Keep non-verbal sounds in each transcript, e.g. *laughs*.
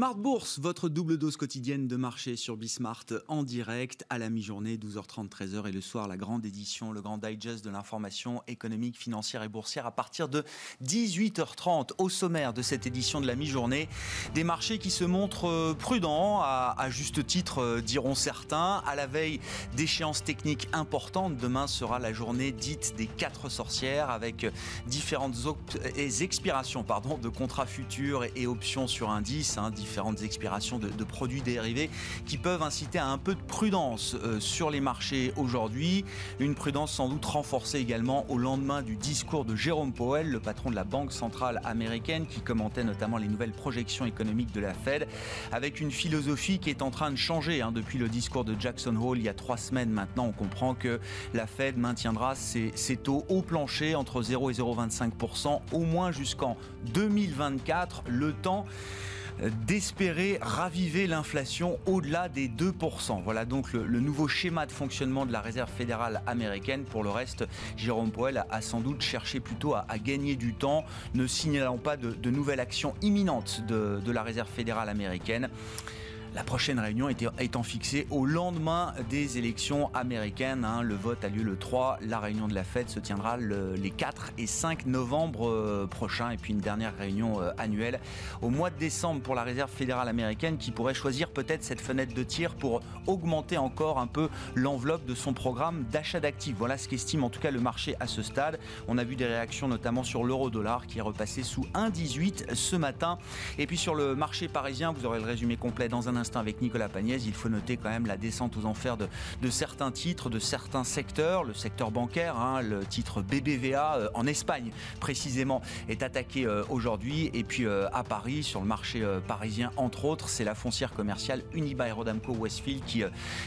Smart Bourse, votre double dose quotidienne de marché sur Bismart en direct à la mi-journée, 12h30, 13h et le soir, la grande édition, le grand digest de l'information économique, financière et boursière à partir de 18h30 au sommaire de cette édition de la mi-journée. Des marchés qui se montrent euh, prudents, à, juste titre euh, diront certains, à la veille d'échéances techniques importantes. Demain sera la journée dite des quatre sorcières avec différentes expirations de contrats futurs et, options sur indice. Hein, différentes expirations de, produits dérivés qui peuvent inciter à un peu de prudence euh, sur les marchés aujourd'hui. Une prudence sans doute renforcée également au lendemain du discours de Jérôme Powell, le patron de la Banque centrale américaine, qui commentait notamment les nouvelles projections économiques de la Fed, avec une philosophie qui est en train de changer hein, depuis le discours de Jackson Hole il y a trois semaines maintenant. On comprend que la Fed maintiendra ses, ses taux au plancher entre 0 et 0,25% au moins jusqu'en 2024, le temps d'espérer raviver l'inflation au-delà des 2%. Voilà donc le, nouveau schéma de fonctionnement de la Réserve fédérale américaine. Pour le reste, Jérôme Powell a, sans doute cherché plutôt à, gagner du temps, ne signalant pas de, nouvelles actions imminentes de, de la Réserve fédérale américaine. La prochaine réunion étant fixée au lendemain des élections américaines. Hein. Le vote a lieu le 3. La réunion de la Fed se tiendra les 4 et 5 novembre euh, prochains. Et puis une dernière réunion euh, annuelle au mois de décembre pour la Réserve fédérale américaine qui pourrait choisir peut-être cette fenêtre de tir pour augmenter encore un peu l'enveloppe de son programme d'achat d'actifs. Voilà ce qu'estime en tout cas le marché à ce stade. On a vu des réactions notamment sur l'euro-dollar qui est repassé sous 1,18 ce matin. Et puis sur le marché parisien, vous aurez le résumé complet dans un instant avec Nicolas Pagnès. Il faut noter quand même la descente aux enfers de, certains titres, de certains secteurs. Le secteur bancaire, hein, le titre BBVA euh, en Espagne précisément, est attaqué euh, aujourd'hui. Et puis euh, à Paris, sur le marché parisien, entre autres, c'est la foncière commerciale Unibail Rodamco Westfield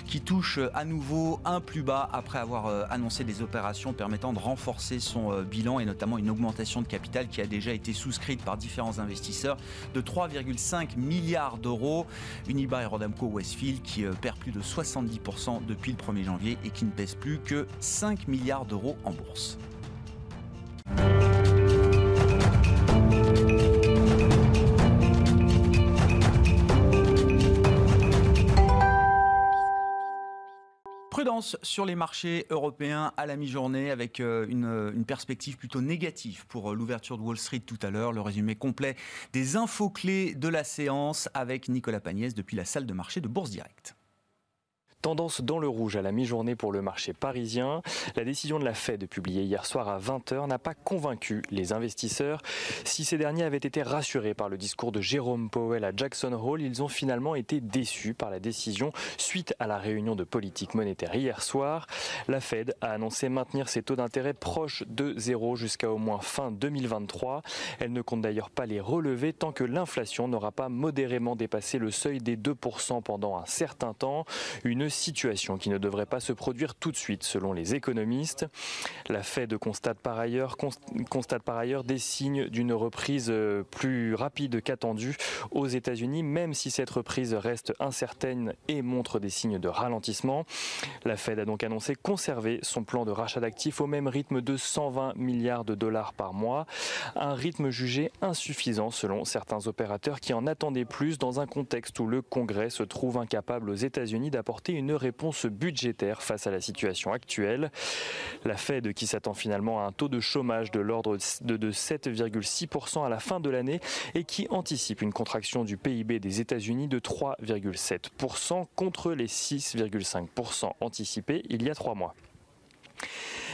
qui, touche à nouveau un plus bas après avoir annoncé des opérations permettant de renforcer son bilan et notamment une augmentation de capital qui a déjà été souscrite par différents investisseurs de 3,5 milliards d'euros. Rodamco Westfield qui euh, perd plus de 70% depuis le 1er janvier et qui ne pèse plus que 5 milliards d'euros en bourse. Sur les marchés européens à la mi-journée avec euh, une, perspective plutôt négative pour euh, l'ouverture de Wall Street tout à l'heure. Le résumé complet des infos clés de la séance avec Nicolas Pagnès depuis la salle de marché de Bourse Directe. Tendance dans le rouge à la mi-journée pour le marché parisien. La décision de la Fed publiée hier soir à 20h n'a pas convaincu les investisseurs. Si ces derniers avaient été rassurés par le discours de Jérôme Powell à Jackson Hole, ils ont finalement été déçus par la décision suite à la réunion de politique monétaire hier soir. La Fed a annoncé maintenir ses taux d'intérêt proches de zéro jusqu'à au moins fin 2023. Elle ne compte d'ailleurs pas les relever tant que l'inflation n'aura pas modérément dépassé le seuil des 2% pendant un certain temps. Une situation qui ne devrait pas se produire tout de suite selon les économistes. La Fed constate par ailleurs, des signes d'une reprise euh, plus rapide qu'attendue aux États-Unis, même si cette reprise reste incertaine et montre des signes de ralentissement. La Fed a donc annoncé conserver son plan de rachat d'actifs au même rythme de 120 milliards de dollars par mois, un rythme jugé insuffisant selon certains opérateurs qui en attendaient plus dans un contexte où le Congrès se trouve incapable aux États-Unis d'apporter une une réponse budgétaire face à la situation actuelle. La Fed qui s'attend finalement à un taux de chômage de l'ordre de 7,6% à la fin de l'année et qui anticipe une contraction du PIB des États-Unis de 3,7% contre les 6,5% anticipés il y a trois mois.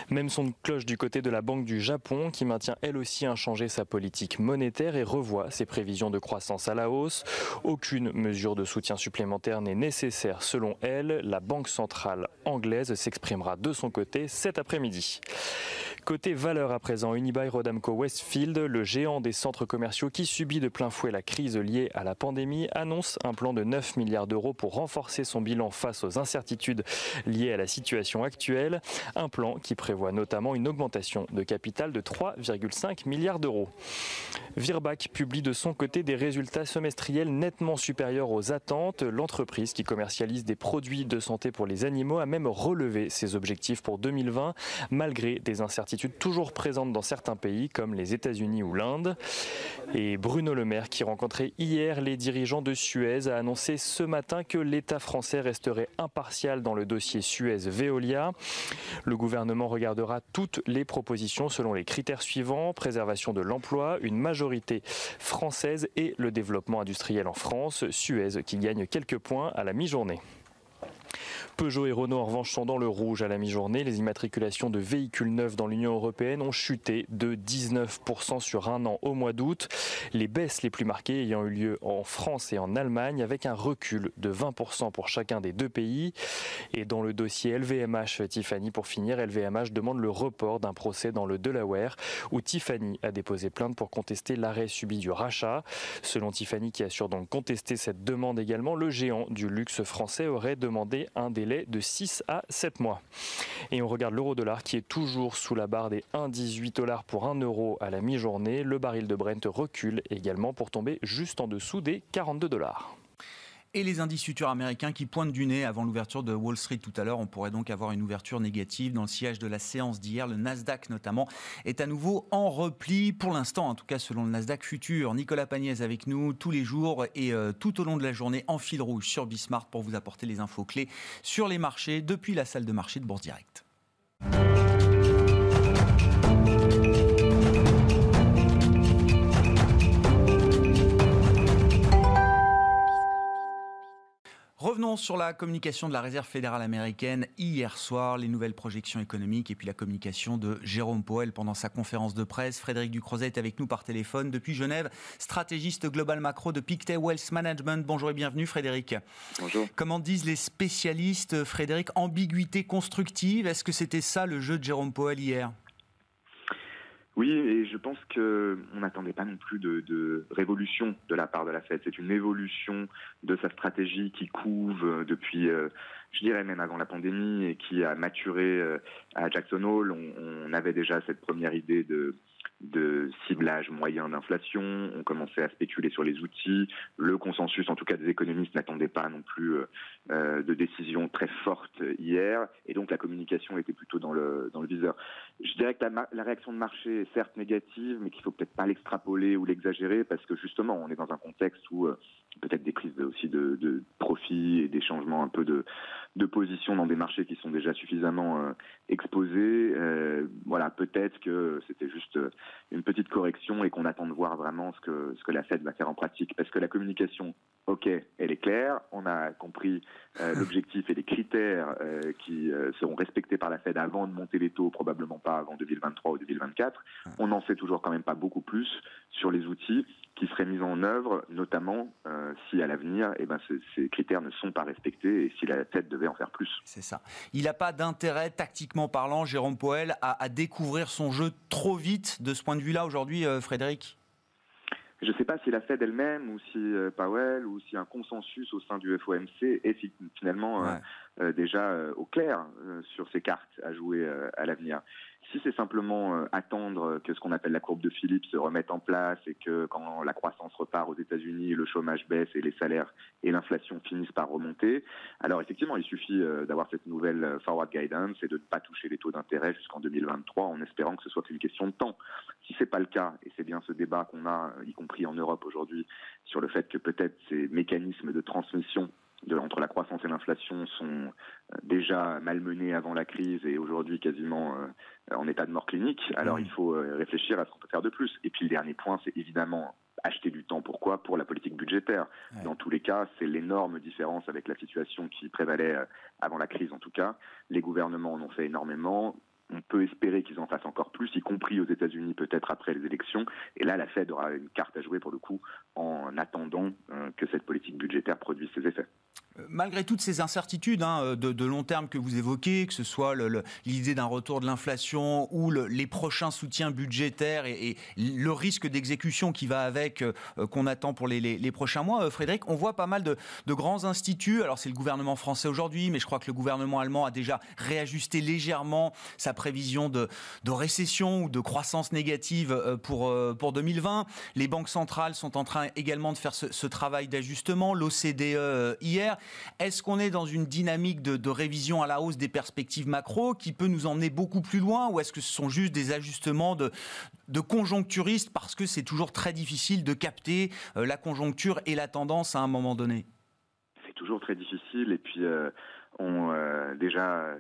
Même son cloche du côté de la Banque du Japon qui maintient elle aussi inchangé sa politique monétaire et revoit ses prévisions de croissance à la hausse. Aucune mesure de soutien supplémentaire n'est nécessaire selon elle. La Banque centrale anglaise s'exprimera de son côté cet après-midi. Côté valeur à présent, Unibail Rodamco Westfield, le géant des centres commerciaux qui subit de plein fouet la crise liée à la pandémie, annonce un plan de 9 milliards d'euros pour renforcer son bilan face aux incertitudes liées à la situation actuelle. Un plan qui prévoit notamment une augmentation de capital de 3,5 milliards d'euros. Virbac publie de son côté des résultats semestriels nettement supérieurs aux attentes. L'entreprise qui commercialise des produits de santé pour les animaux a même relevé ses objectifs pour 2020 malgré des incertitudes toujours présentes dans certains pays comme les États-Unis ou l'Inde. Et Bruno Le Maire, qui rencontrait hier les dirigeants de Suez, a annoncé ce matin que l'État français resterait impartial dans le dossier Suez-Veolia. Le gouvernement regardera toutes les propositions selon les critères suivants préservation de l'emploi, une majorité française et le développement industriel en France. Suez qui gagne quelques points à la mi-journée. Peugeot et Renault en revanche sont dans le rouge à la mi-journée. Les immatriculations de véhicules neufs dans l'Union européenne ont chuté de 19% sur un an au mois d'août. Les baisses les plus marquées ayant eu lieu en France et en Allemagne avec un recul de 20% pour chacun des deux pays. Et dans le dossier LVMH, Tiffany, pour finir, LVMH demande le report d'un procès dans le Delaware où Tiffany a déposé plainte pour contester l'arrêt subi du rachat. Selon Tiffany qui assure donc contester cette demande également, le géant du luxe français aurait demandé un délai de 6 à 7 mois. Et on regarde l'euro-dollar qui est toujours sous la barre des 1,18 dollars pour 1 euro à la mi-journée. Le baril de Brent recule également pour tomber juste en dessous des 42 dollars et les indices futurs américains qui pointent du nez avant l'ouverture de Wall Street tout à l'heure. On pourrait donc avoir une ouverture négative dans le siège de la séance d'hier. Le Nasdaq notamment est à nouveau en repli pour l'instant, en tout cas selon le Nasdaq futur. Nicolas Pagnès avec nous tous les jours et euh, tout au long de la journée en fil rouge sur Bismart pour vous apporter les infos clés sur les marchés depuis la salle de marché de Bourse Direct. Revenons sur la communication de la Réserve fédérale américaine hier soir, les nouvelles projections économiques et puis la communication de Jérôme Powell pendant sa conférence de presse. Frédéric Ducrozet est avec nous par téléphone depuis Genève, stratégiste global macro de Pictet Wealth Management. Bonjour et bienvenue Frédéric. Bonjour. Comment disent les spécialistes, Frédéric, ambiguïté constructive? Est-ce que c'était ça le jeu de Jérôme Powell hier? Oui, et je pense qu'on n'attendait pas non plus de, révolution de la part de la Fed. C'est une évolution de sa stratégie qui couve depuis, euh, je dirais même avant la pandémie, et qui a maturé euh, à Jackson Hole. on avait déjà cette première idée de de ciblage moyen d'inflation, on commençait à spéculer sur les outils. Le consensus, en tout cas des économistes, n'attendait pas non plus euh, euh, de décision très forte hier, et donc la communication était plutôt dans le, dans le viseur. Je dirais que la, réaction de marché est certes négative, mais qu'il faut peut-être pas l'extrapoler ou l'exagérer, parce que justement, on est dans un contexte où euh, peut-être des crises aussi de, de profit et des changements un peu de, de position dans des marchés qui sont déjà suffisamment euh, exposés. Euh, voilà, peut-être que c'était juste euh, une petite correction et qu'on attend de voir vraiment ce que ce que la Fed va faire en pratique, parce que la communication, ok, elle est claire. On a compris *laughs* l'objectif et les critères qui seront respectés par la Fed avant de monter les taux, probablement pas avant 2023 ou 2024. On n'en sait toujours quand même pas beaucoup plus sur les outils qui seraient mis en œuvre, notamment si à l'avenir, eh ben, ces, critères ne sont pas respectés et si la Fed devait en faire plus. C'est ça. Il n'a pas d'intérêt, tactiquement parlant, Jérôme Poel, à, découvrir son jeu trop vite de ce point de vue-là aujourd'hui, euh, Frédéric? Je ne sais pas si la Fed elle-même ou si euh, Powell ou si un consensus au sein du FOMC est finalement euh, déjà au clair sur ces cartes à jouer à l'avenir. Si c'est simplement euh, attendre que ce qu'on appelle la courbe de Philippe se remette en place et que quand la croissance repart aux États-Unis, le chômage baisse et les salaires et l'inflation finissent par remonter, alors effectivement, il suffit euh, d'avoir cette nouvelle euh, forward guidance et de ne pas toucher les taux d'intérêt jusqu'en 2023 en espérant que ce soit qu'une question de temps. Si c'est pas le cas, et c'est bien ce débat qu'on a, y compris en Europe aujourd'hui, sur le fait que peut-être ces mécanismes de transmission entre la croissance et l'inflation sont euh, déjà malmenés avant la crise et aujourd'hui quasiment euh, en état de mort clinique. Alors mmh. il faut euh, réfléchir à ce qu'on peut faire de plus. Et puis le dernier point, c'est évidemment acheter du temps. Pourquoi? Pour la politique budgétaire. Dans tous les cas, c'est l'énorme différence avec la situation qui prévalait avant la crise en tout cas. Les gouvernements en ont fait énormément on peut espérer qu'ils en fassent encore plus, y compris aux États-Unis peut-être après les élections. Et là, la Fed aura une carte à jouer pour le coup en attendant que cette politique budgétaire produise ses effets. Euh, malgré toutes ces incertitudes hein, de, long terme que vous évoquez, que ce soit l'idée d'un retour de l'inflation ou les prochains soutiens budgétaires et, le risque d'exécution qui va avec, qu'on attend pour les, prochains mois, Frédéric, on voit pas mal de, grands instituts. Alors c'est le gouvernement français aujourd'hui, mais je crois que le gouvernement allemand a déjà réajusté légèrement sa prévision de, récession ou de croissance négative pour, pour 2020. Les banques centrales sont en train également de faire ce, travail d'ajustement, l'OCDE euh, Est-ce qu'on est dans une dynamique de, révision à la hausse des perspectives macro qui peut nous emmener beaucoup plus loin ou est-ce que ce sont juste des ajustements de, conjoncturistes parce que c'est toujours très difficile de capter euh, la conjoncture et la tendance à un moment donné? C'est toujours très difficile et puis euh, on, déjà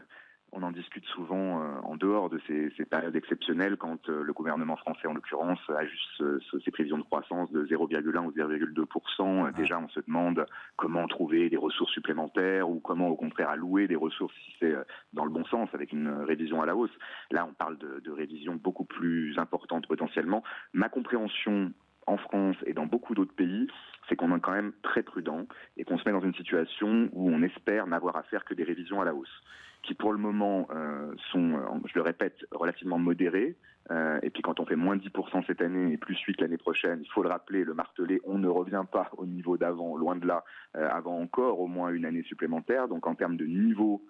on en discute souvent euh, en dehors de ces, périodes exceptionnelles quand euh, le gouvernement français, en l'occurrence, ajuste ses prévisions de croissance de 0,1 ou 0,2%. Déjà, on se demande comment trouver des ressources supplémentaires ou comment, au contraire, allouer des ressources si c'est euh, dans le bon sens, avec une révision à la hausse. Là, on parle de, de révisions beaucoup plus importantes potentiellement. Ma compréhension en France et dans beaucoup d'autres pays, c'est qu'on est quand même très prudent et qu'on se met dans une situation où on espère n'avoir à faire que des révisions à la hausse qui pour le moment euh, sont, euh, je le répète, relativement modérés. Euh, et puis quand on fait moins 10% cette année et plus 8 l'année prochaine, il faut le rappeler, le marteler, on ne revient pas au niveau d'avant, loin de là, avant encore au moins une année supplémentaire. Donc en termes de niveau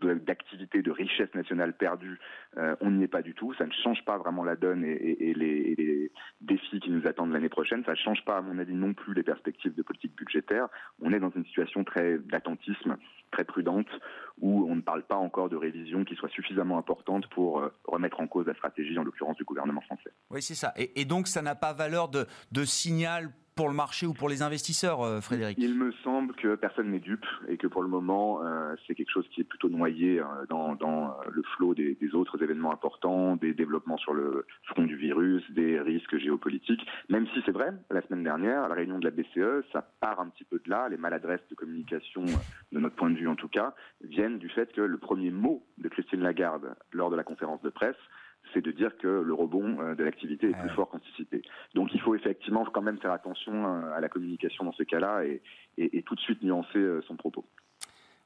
d'activité, de richesse nationale perdue, on n'y est pas du tout. Ça ne change pas vraiment la donne et, les, défis qui nous attendent l'année prochaine. Ça ne change pas, à mon avis, non plus les perspectives de politique budgétaire. On est dans une situation très d'attentisme, très prudente, où on ne parle pas encore de révision qui soit suffisamment importante pour euh, remettre en cause la stratégie, en l'occurrence du gouvernement français. Oui, c'est ça. Et, donc, ça n'a pas valeur de signal pour le marché ou pour les investisseurs, euh, Frédéric Il me semble que personne n'est dupe et que pour le moment, euh, c'est quelque chose qui est plutôt noyé dans, dans, le flot des, des, autres événements importants, des développements sur le front du virus, des risques géopolitiques. Même si c'est vrai, la semaine dernière, à la réunion de la BCE, ça part un petit peu de là. Les maladresses de communication, de notre point de vue en tout cas, viennent du fait que le premier mot de Christine Lagarde lors de la conférence de presse, c'est de dire que le rebond euh, de l'activité est plus fort qu'anticipé. Donc il faut effectivement quand même faire attention euh, à la communication dans ce cas-là et, et tout de suite nuancer euh, son propos.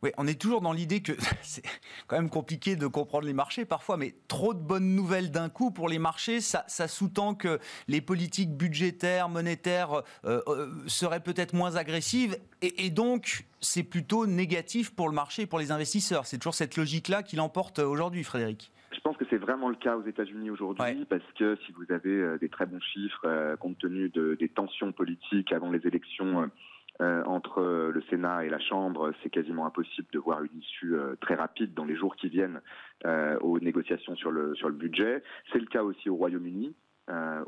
Oui, on est toujours dans l'idée que *laughs* c'est quand même compliqué de comprendre les marchés parfois, mais trop de bonnes nouvelles d'un coup pour les marchés, ça, sous-tend que les politiques budgétaires, monétaires euh, euh, seraient peut-être moins agressives, et, donc c'est plutôt négatif pour le marché et pour les investisseurs. C'est toujours cette logique-là qui l'emporte aujourd'hui, Frédéric. Je pense que c'est vraiment le cas aux États-Unis aujourd'hui, parce que si vous avez euh, des très bons chiffres, compte tenu des tensions politiques avant les élections euh, entre euh, le Sénat et la Chambre, c'est quasiment impossible de voir une issue euh, très rapide dans les jours qui viennent aux négociations sur le, sur le budget. C'est le cas aussi au Royaume-Uni.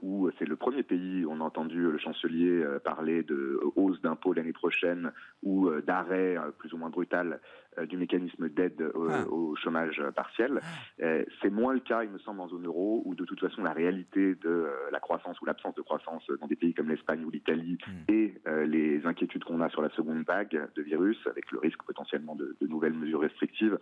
où c'est le premier pays, où on a entendu le chancelier parler de hausse d'impôts l'année prochaine ou d'arrêt plus ou moins brutal euh, du mécanisme d'aide ah. au, chômage partiel. Euh, c'est moins le cas, il me semble, en zone euro, où de toute façon la réalité de euh, la croissance ou l'absence de croissance dans des pays comme l'Espagne ou l'Italie hmm. et les inquiétudes qu'on a sur la seconde vague de virus, avec le risque potentiellement de, nouvelles mesures restrictives,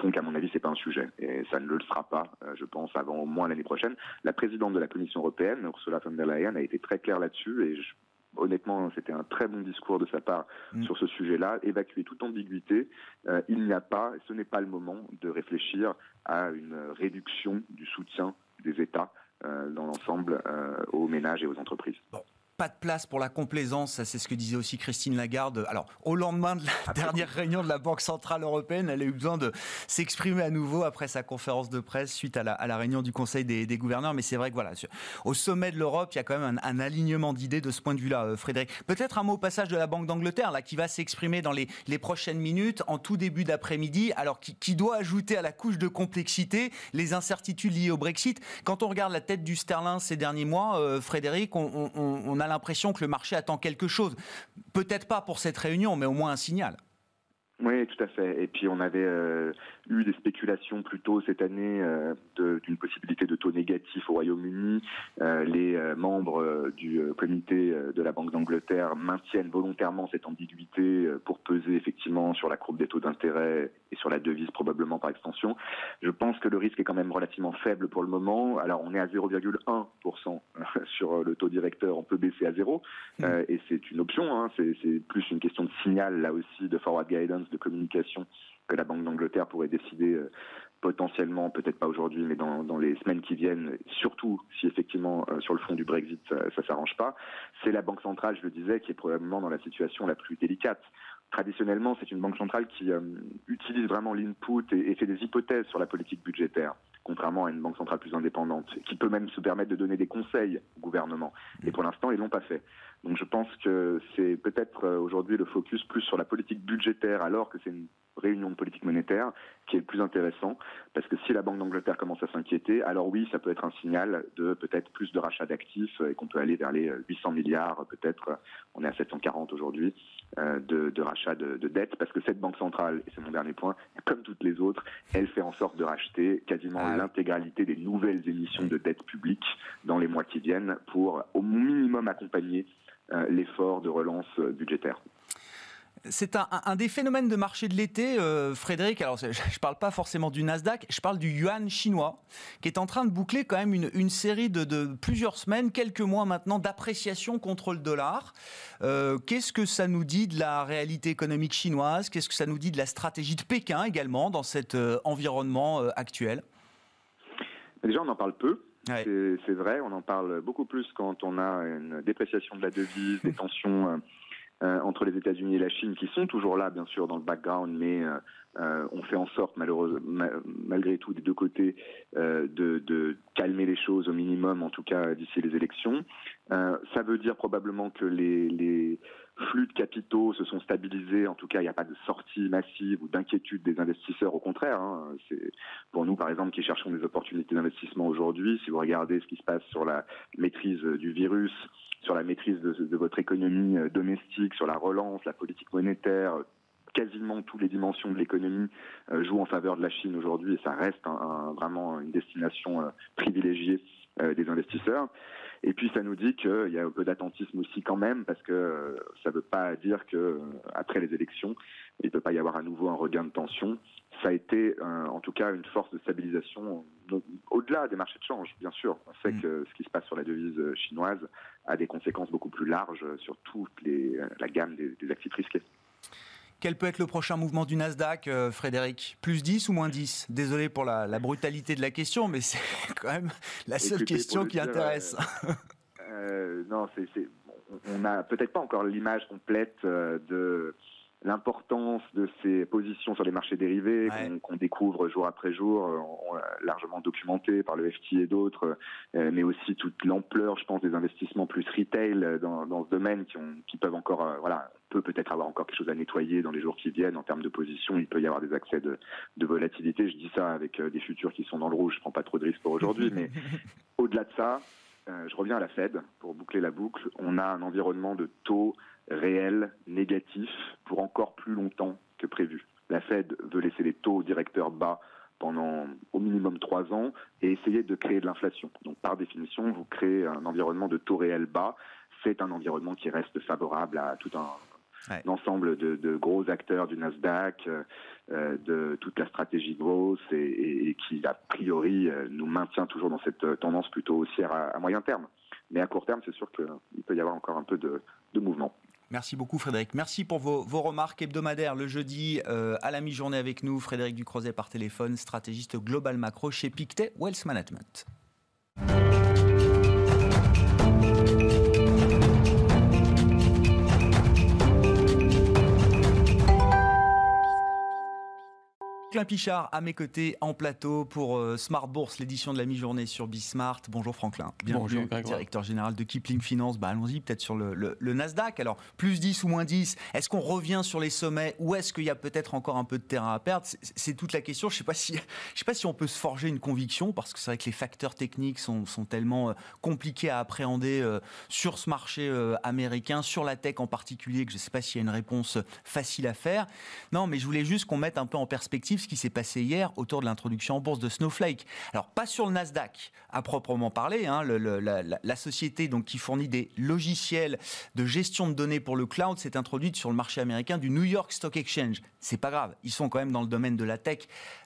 font qu'à mon avis, c'est pas un sujet. Et ça ne le sera pas, je pense, avant au moins l'année prochaine. La présidente de la Commission européenne, Ursula von der Leyen, a été très claire là-dessus et je honnêtement, c'était un très bon discours de sa part mm. sur ce sujet-là. Évacuer toute ambiguïté, euh, il n'y a pas, ce n'est pas le moment de réfléchir à une réduction du soutien des États euh, dans l'ensemble euh, aux ménages et aux entreprises pas de place pour la complaisance, c'est ce que disait aussi Christine Lagarde. Alors, au lendemain de la dernière réunion de la Banque Centrale Européenne, elle a eu besoin de s'exprimer à nouveau après sa conférence de presse suite à la, réunion du Conseil des, gouverneurs. Mais c'est vrai que voilà, au sommet de l'Europe, il y a quand même un, alignement d'idées de ce point de vue-là, euh, Frédéric. Peut-être un mot au passage de la Banque d'Angleterre, là, qui va s'exprimer dans les, prochaines minutes, en tout début d'après-midi, alors qui, doit ajouter à la couche de complexité les incertitudes liées au Brexit. Quand on regarde la tête du sterling ces derniers mois, euh, Frédéric, on, on a l'impression que le marché attend quelque chose. Peut-être pas pour cette réunion, mais au moins un signal. Oui, tout à fait. Et puis on avait euh, eu des spéculations plus tôt cette année euh, d'une possibilité de taux négatif au Royaume-Uni. Euh, les membres du comité de la Banque d'Angleterre maintiennent volontairement cette ambiguïté pour peser effectivement sur la courbe des taux d'intérêt et sur la devise probablement par extension. Je pense que le risque est quand même relativement faible pour le moment. Alors on est à 0,1% *laughs* sur le taux directeur, on peut baisser à zéro mmh. et c'est une option. Hein. C'est plus une question de signal là aussi de forward guidance, de communication que la Banque d'Angleterre pourrait décider potentiellement, peut-être pas aujourd'hui, mais dans, les semaines qui viennent, surtout si effectivement euh, sur le fond du Brexit ça, ça s'arrange pas, c'est la Banque centrale, je le disais, qui est probablement dans la situation la plus délicate. Traditionnellement, c'est une banque centrale qui euh, utilise vraiment l'input et, fait des hypothèses sur la politique budgétaire contrairement à une banque centrale plus indépendante, qui peut même se permettre de donner des conseils au gouvernement. Et pour l'instant, ils l'ont pas fait. Donc je pense que c'est peut-être euh, aujourd'hui le focus plus sur la politique budgétaire, alors que c'est une réunion de politique monétaire qui est le plus intéressant, parce que si la Banque d'Angleterre commence à s'inquiéter, alors oui, ça peut être un signal de peut-être plus de rachat d'actifs et qu'on peut aller vers les 800 milliards, peut-être, on est à 740 aujourd'hui, euh, de, de, rachat de, de dettes, parce que cette banque centrale, et c'est mon dernier point, comme toutes les autres, elle fait en sorte de racheter quasiment ah l'intégralité des nouvelles émissions de dettes publiques dans les mois qui viennent pour au minimum accompagner euh, l'effort de relance budgétaire. C'est un, des phénomènes de marché de l'été, euh, Frédéric. Alors, je ne parle pas forcément du Nasdaq, je parle du yuan chinois, qui est en train de boucler quand même une, série de, plusieurs semaines, quelques mois maintenant, d'appréciation contre le dollar. Euh, qu'est-ce que ça nous dit de la réalité économique chinoise? Qu'est-ce que ça nous dit de la stratégie de Pékin également dans cet euh, environnement actuel? Déjà, on en parle peu. C'est vrai, on en parle beaucoup plus quand on a une dépréciation de la devise, des *laughs* tensions euh, entre les États-Unis et la Chine, qui sont toujours là, bien sûr, dans le background, mais euh, euh, on fait en sorte, malheureusement, malgré tout, des deux côtés, de, calmer les choses au minimum, en tout cas d'ici les élections. ça veut dire probablement que les, flux de capitaux se sont stabilisés. En tout cas, il n'y a pas de sortie massive ou d'inquiétude des investisseurs. Au contraire, hein. c'est pour nous, par exemple, qui cherchons des opportunités d'investissement aujourd'hui. Si vous regardez ce qui se passe sur la maîtrise du virus, sur la maîtrise de, votre économie euh, domestique, sur la relance, la politique monétaire, quasiment toutes les dimensions de l'économie euh, jouent en faveur de la Chine aujourd'hui et ça reste vraiment une destination euh, privilégiée des investisseurs. Et puis ça nous dit qu'il y a un peu d'attentisme aussi quand même parce que ça ne veut pas dire que après les élections il ne peut pas y avoir à nouveau un regain de tension ça a été euh, en tout cas une force de stabilisation au-delà des marchés de change, bien sûr. On sait mm. que ce qui se passe sur la devise chinoise a des conséquences beaucoup plus larges sur toute les, la gamme des, actifs risqués. Quel peut être le prochain mouvement du Nasdaq, euh, Frédéric? Plus 10 ou moins 10 Désolé pour la, brutalité de la question, mais *laughs* c'est quand même la seule question qui intéresse. Euh, non, c'est, on n'a peut-être pas encore l'image complète de l'importance de ces positions sur les marchés dérivés qu'on découvre jour après jour, euh, largement documenté par le FT et d'autres, euh, mais aussi toute l'ampleur, je pense, des investissements plus retail dans, dans ce domaine qui, ont, qui peuvent encore, euh, voilà, peut peut-être avoir encore quelque chose à nettoyer dans les jours qui viennent en termes de position. Il peut y avoir des accès de, de volatilité. Je dis ça avec des futurs qui sont dans le rouge. Je prends pas trop de risques pour aujourd'hui, mais *laughs* au-delà de ça, je reviens à la Fed pour boucler la boucle. On a un environnement de taux réel, négatif, pour encore plus longtemps que prévu. La Fed veut laisser les taux directeurs bas pendant au minimum trois ans et essayer de créer de l'inflation. Donc par définition, vous créez un environnement de taux réel bas. C'est un environnement qui reste favorable à tout un, ensemble de, gros acteurs du Nasdaq, euh, de toute la stratégie growth et, et, qui a priori euh, nous maintient toujours dans cette tendance plutôt haussière à, moyen terme. Mais à court terme, c'est sûr qu'il peut y avoir encore un peu de mouvement. Merci beaucoup Frédéric. Merci pour vos, remarques hebdomadaires le jeudi euh, à la mi-journée avec nous. Frédéric Ducrozet par téléphone, stratégiste global macro chez Pictet Wealth Management. Franklin Pichard à mes côtés en plateau pour euh, Smart Bourse, l'édition de la mi-journée sur Bismart. Bonjour Franklin. Bienvenue, Bonjour, directeur général de Kipling Finance. Bah, Allons-y peut-être sur le, Nasdaq. Alors, plus 10 ou moins 10, est-ce qu'on revient sur les sommets ou est-ce qu'il y a peut-être encore un peu de terrain à perdre? C'est toute la question. Je ne sais, pas si, je sais pas si on peut se forger une conviction parce que c'est vrai que les facteurs techniques sont, sont tellement euh, compliqués à appréhender euh, sur ce marché américain, sur la tech en particulier, que je ne sais pas s'il y a une réponse facile à faire. Non, mais je voulais juste qu'on mette un peu en perspective ce qui s'est passé hier autour de l'introduction en bourse de Snowflake. Alors pas sur le Nasdaq à proprement parler, hein, la, société donc qui fournit des logiciels de gestion de données pour le cloud s'est introduite sur le marché américain du New York Stock Exchange. C'est pas grave, ils sont quand même dans le domaine de la tech.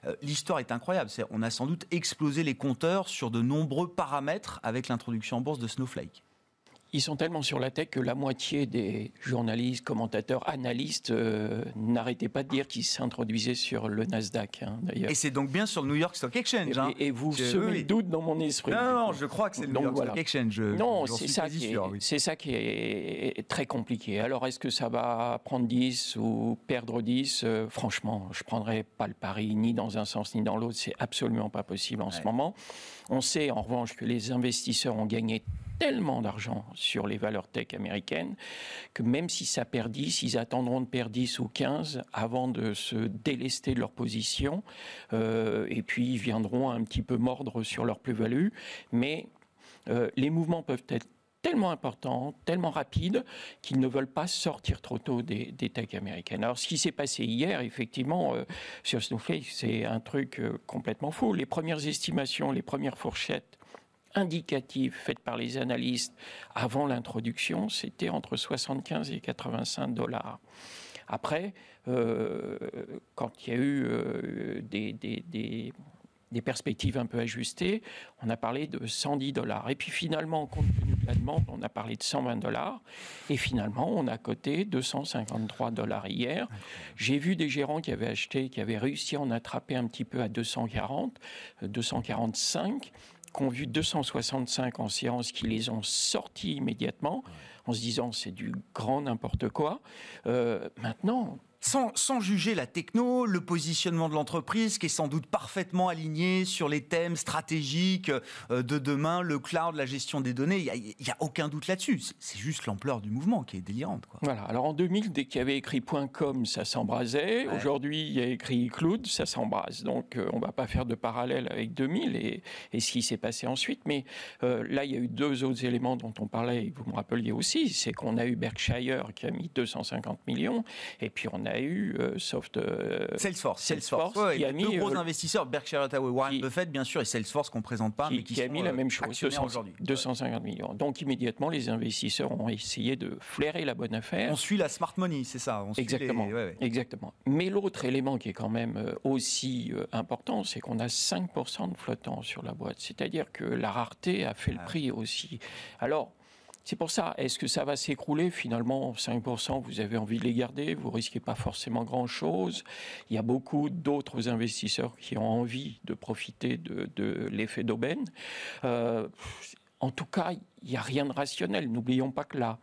Euh, l'histoire est incroyable, on a sans doute explosé les compteurs sur de nombreux paramètres avec l'introduction en bourse de Snowflake ils sont tellement sur la tech que la moitié des journalistes, commentateurs, analystes euh, n'arrêtaient pas de dire qu'ils s'introduisaient sur le Nasdaq. Hein, et c'est donc bien sur le New York Stock Exchange. Hein. Et, vous semez le doute dans mon esprit. Non, non, je crois que c'est le New York Stock Exchange. non, c'est ça, qui est, ça qui est très compliqué. Alors, est-ce que ça va prendre 10 ou perdre 10 euh, Franchement, je ne prendrai pas le pari ni dans un sens ni dans l'autre. C'est absolument pas possible en ce moment. On sait en revanche que les investisseurs ont gagné tellement d'argent sur les valeurs tech américaines que même si ça perd 10, ils attendront de perdre 10 ou 15 avant de se délester de leur position. Euh, et puis ils viendront un petit peu mordre sur leur plus-value. Mais euh, les mouvements peuvent être tellement importants, tellement rapides, qu'ils ne veulent pas sortir trop tôt des, des techs américaines. Alors, ce qui s'est passé hier, effectivement, euh, sur Snowflake, c'est un truc complètement fou. Les premières estimations, les premières fourchettes indicative faite par les analystes avant l'introduction, c'était entre 75 et 85 dollars. Après, euh, quand il y a eu euh, des, des, perspectives un peu ajustées, on a parlé de 110 dollars. Et puis finalement, compte tenu de la demande, on a parlé de 120 dollars. Et finalement, on a coté 253 dollars hier. J'ai vu des gérants qui avaient acheté, qui avaient réussi à en attraper un petit peu à 240, 245 ont vu 265 en séance qui les ont sortis immédiatement en se disant c'est du grand n'importe quoi. Euh, maintenant, sans, juger la techno, le positionnement de l'entreprise qui est sans doute parfaitement aligné sur les thèmes stratégiques euh, de demain, le cloud, la gestion des données, il n'y a, aucun doute là-dessus. C'est juste l'ampleur du mouvement qui est délirante. Voilà, alors en 2000, dès qu'il y avait écrit .com, ça s'embrasait. Aujourd'hui, il y a écrit cloud, ça s'embrase. Donc euh, on ne va pas faire de parallèle avec 2000 et, ce qui s'est passé ensuite. Mais euh, là, il y a eu deux autres éléments dont on parlait et vous me rappeliez aussi. C'est qu'on a eu Berkshire qui a mis 250 millions et puis on a eu euh, Soft, euh, Salesforce. Salesforce, qui a mis deux gros euh, investisseurs, Berkshire Hathaway, Warren Buffett, bien sûr, et Salesforce qu'on présente pas, mais qui, a mis la même chose, 250 millions. Donc immédiatement, les investisseurs ont essayé de flairer la bonne affaire. On suit la smart money, c'est ça. exactement, exactement. Mais l'autre élément qui est quand même aussi important, c'est qu'on a 5% de flottant sur la boîte. C'est-à-dire que la rareté a fait le ah prix aussi. Alors c'est pour ça, est-ce que ça va s'écrouler? Finalement, 5%, vous avez envie de les garder, vous risquez pas forcément grand-chose. Il y a beaucoup d'autres investisseurs qui ont envie de profiter de, l'effet d'aubaine. Euh, en tout cas, il n'y a rien de rationnel. N'oublions pas que la,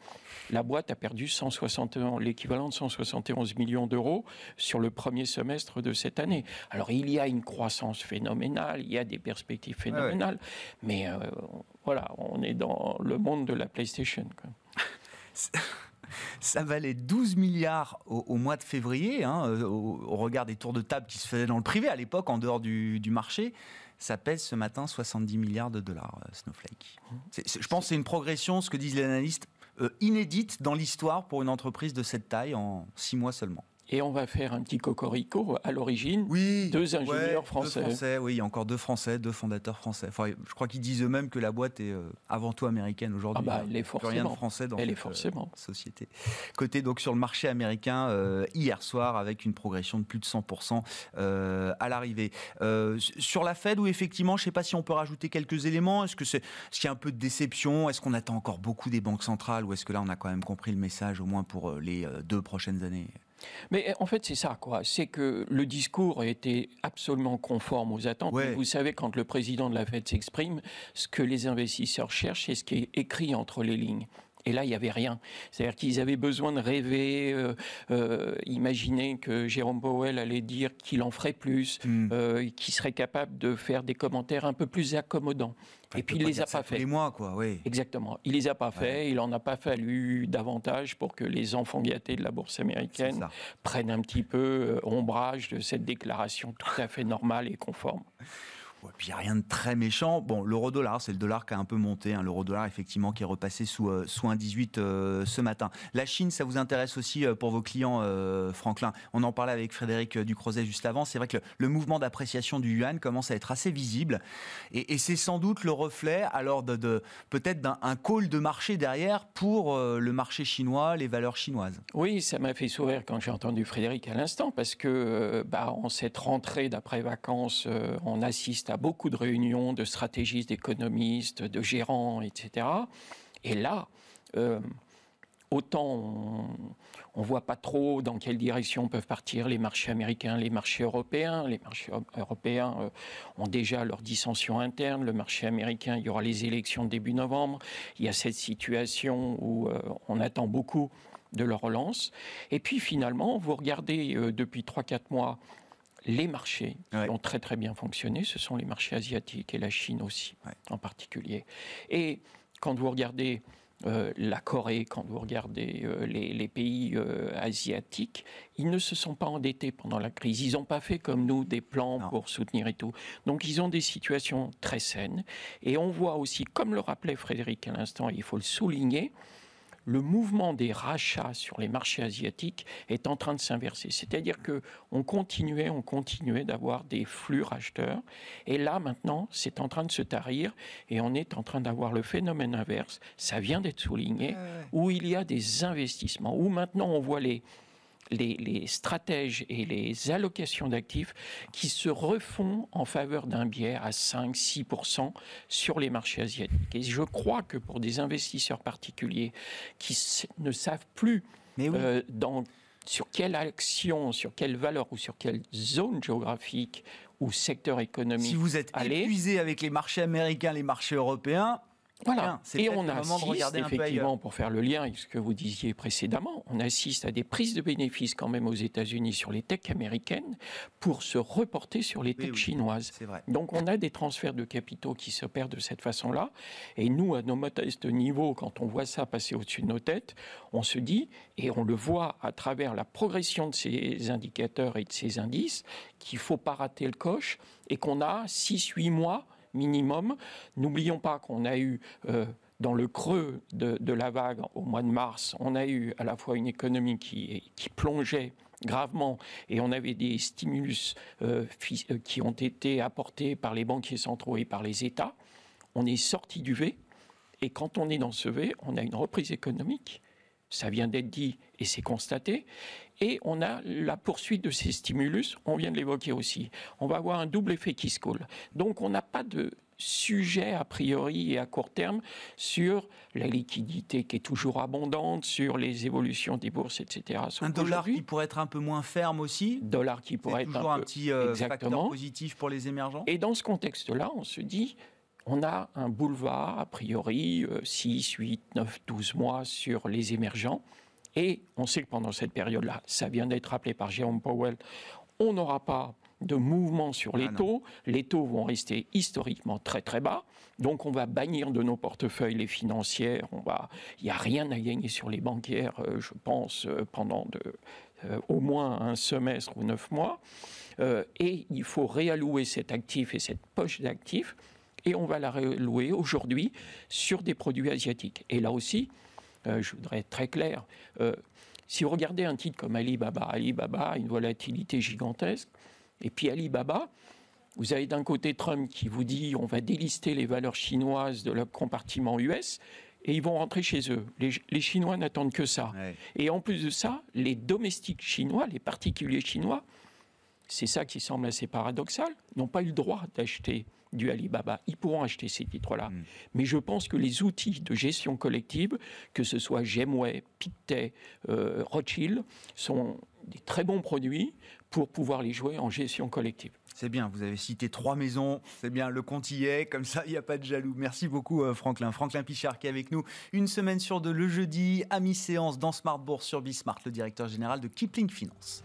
la boîte a perdu l'équivalent de 171 millions d'euros sur le premier semestre de cette année. Alors, il y a une croissance phénoménale, il y a des perspectives phénoménales, mais euh, voilà, on est dans le monde de la PlayStation. *laughs* ça valait 12 milliards au, mois de février, hein, au, regard des tours de table qui se faisaient dans le privé à l'époque, en dehors du, marché. Ça pèse ce matin 70 milliards de dollars, euh, Snowflake. je pense que c'est une progression, ce que disent les analystes, euh, inédite dans l'histoire pour une entreprise de cette taille en six mois seulement. Et on va faire un petit cocorico à l'origine. Oui. Deux ingénieurs français. Deux français. Oui, il y a encore deux Français, deux fondateurs français. Enfin, je crois qu'ils disent eux-mêmes que la boîte est euh, avant tout américaine aujourd'hui. Ah bah, elle est forcément. rien de français dans elle cette est forcément. Euh, société. Côté donc sur le marché américain euh, hier soir avec une progression de plus de 100% à l'arrivée. sur la Fed, où effectivement, je ne sais pas si on peut rajouter quelques éléments. Est-ce que c'est, est-ce qu'il y a un peu de déception? Est-ce qu'on attend encore beaucoup des banques centrales ou est-ce que là on a quand même compris le message au moins pour les deux prochaines années? Mais en fait, c'est ça, quoi. C'est que le discours a été absolument conforme aux attentes. Vous savez, quand le président de la Fed s'exprime, ce que les investisseurs cherchent, c'est ce qui est écrit entre les lignes. Et là, il n'y avait rien. C'est-à-dire qu'ils avaient besoin de rêver, euh, euh, imaginer que Jérôme Powell allait dire qu'il en ferait plus, hmm. euh, qu'il serait capable de faire des commentaires un peu plus accommodants. et puis il les a pas fait. Les mois, quoi, oui. Exactement. Il les a pas fait. Il en a pas fallu davantage pour que les enfants gâtés de la bourse américaine prennent un petit peu ombrage de cette déclaration tout à fait normale et conforme. *laughs* puis il n'y a rien de très méchant. Bon, l'euro-dollar, c'est le dollar qui a un peu monté. Hein. L'euro-dollar, effectivement, qui est repassé sous, euh, sous 1,18 euh, ce matin. La Chine, ça vous intéresse aussi pour vos clients, Franklin? On en parlait avec Frédéric Ducrozet juste avant. C'est vrai que le, mouvement d'appréciation du yuan commence à être assez visible. Et, c'est sans doute le reflet, alors, de, peut-être d'un call de marché derrière pour le marché chinois, les valeurs chinoises. Oui, ça m'a fait sourire quand j'ai entendu Frédéric à l'instant, parce que bah, en cette rentrée d'après vacances, on assiste à beaucoup de réunions de stratégistes, d'économistes, de gérants, etc. Et là, euh, autant on ne voit pas trop dans quelle direction peuvent partir les marchés américains, les marchés européens. Les marchés européens euh, ont déjà leur dissension interne. Le marché américain, il y aura les élections début novembre. Il y a cette situation où euh, on attend beaucoup de leur relance. Et puis finalement, vous regardez depuis 3-4 mois les marchés qui ont très très bien fonctionné, ce sont les marchés asiatiques et la Chine aussi en particulier. Et quand vous regardez euh, la Corée, quand vous regardez euh, les, pays euh, asiatiques, ils ne se sont pas endettés pendant la crise. Ils n'ont pas fait comme nous des plans pour soutenir et tout. Donc ils ont des situations très saines. Et on voit aussi, comme le rappelait Frédéric à l'instant, il faut le souligner, le mouvement des rachats sur les marchés asiatiques est en train de s'inverser. C'est-à-dire que on continuait, on continuait d'avoir des flux racheteurs, et là maintenant, c'est en train de se tarir, et on est en train d'avoir le phénomène inverse. Ça vient d'être souligné, où il y a des investissements, où maintenant on voit les les, stratèges et les allocations d'actifs qui se refont en faveur d'un biais à 5-6% sur les marchés asiatiques. Et je crois que pour des investisseurs particuliers qui ne savent plus euh, dans, sur quelle action, sur quelle valeur ou sur quelle zone géographique ou secteur économique. Si vous êtes épuisé avec les marchés américains, les marchés européens, voilà. Et on assiste, effectivement, pour faire le lien avec ce que vous disiez précédemment, on assiste à des prises de bénéfices quand même aux États-Unis sur les techs américaines pour se reporter sur les techs chinoises. Donc on a des transferts de capitaux qui s'opèrent de cette façon-là. Et nous, à nos modestes niveaux, quand on voit ça passer au-dessus de nos têtes, on se dit, et on le voit à travers la progression de ces indicateurs et de ces indices, qu'il ne faut pas rater le coche et qu'on a 6-8 mois minimum. N'oublions pas qu'on a eu euh, dans le creux de, la vague au mois de mars, on a eu à la fois une économie qui, plongeait gravement et on avait des stimulus euh, euh, qui ont été apportés par les banquiers centraux et par les États. On est sorti du V et quand on est dans ce V, on a une reprise économique. Ça vient d'être dit et c'est constaté. Et on a la poursuite de ces stimulus, on vient de l'évoquer aussi. On va avoir un double effet qui se coule. Donc on n'a pas de sujet a priori et à court terme sur la liquidité qui est toujours abondante, sur les évolutions des bourses, etc. un dollar qui pourrait être un peu moins ferme aussi. Dollar qui pourrait être toujours un, petit euh, facteur positif pour les émergents? Et dans ce contexte-là, on se dit, on a un boulevard a priori 6, 8, 9, 12 mois sur les émergents. Et on sait que pendant cette période-là, ça vient d'être rappelé par Jérôme Powell, on n'aura pas de mouvement sur les ah taux. Les taux vont rester historiquement très très bas. Donc on va bannir de nos portefeuilles les financières. On va, il n'y a rien à gagner sur les banquières, euh, je pense, euh, pendant de, euh, au moins un semestre ou neuf mois. et il faut réallouer cet actif et cette poche d'actifs. Et on va la réallouer aujourd'hui sur des produits asiatiques. Et là aussi, euh, je voudrais être très clair. Euh, si vous regardez un titre comme Alibaba, Alibaba a une volatilité gigantesque, et puis Alibaba, vous avez d'un côté Trump qui vous dit on va délister les valeurs chinoises de leur compartiment US, et ils vont rentrer chez eux. Les, Chinois n'attendent que ça. Et en plus de ça, les domestiques chinois, les particuliers chinois, c'est ça qui semble assez paradoxal, n'ont pas eu le droit d'acheter du Alibaba. Ils pourront acheter ces titres-là. Mm. Mais je pense que les outils de gestion collective, que ce soit Gemway, Pictet, euh, Rothschild, sont des très bons produits pour pouvoir les jouer en gestion collective. C'est bien, vous avez cité trois maisons, c'est bien, le compte y est, comme ça il n'y a pas de jaloux. Merci beaucoup euh, Franklin. Franklin Pichard qui est avec nous une semaine sur deux le jeudi à mi-séance dans Smart Bourse sur Bismart, le directeur général de Kipling Finance.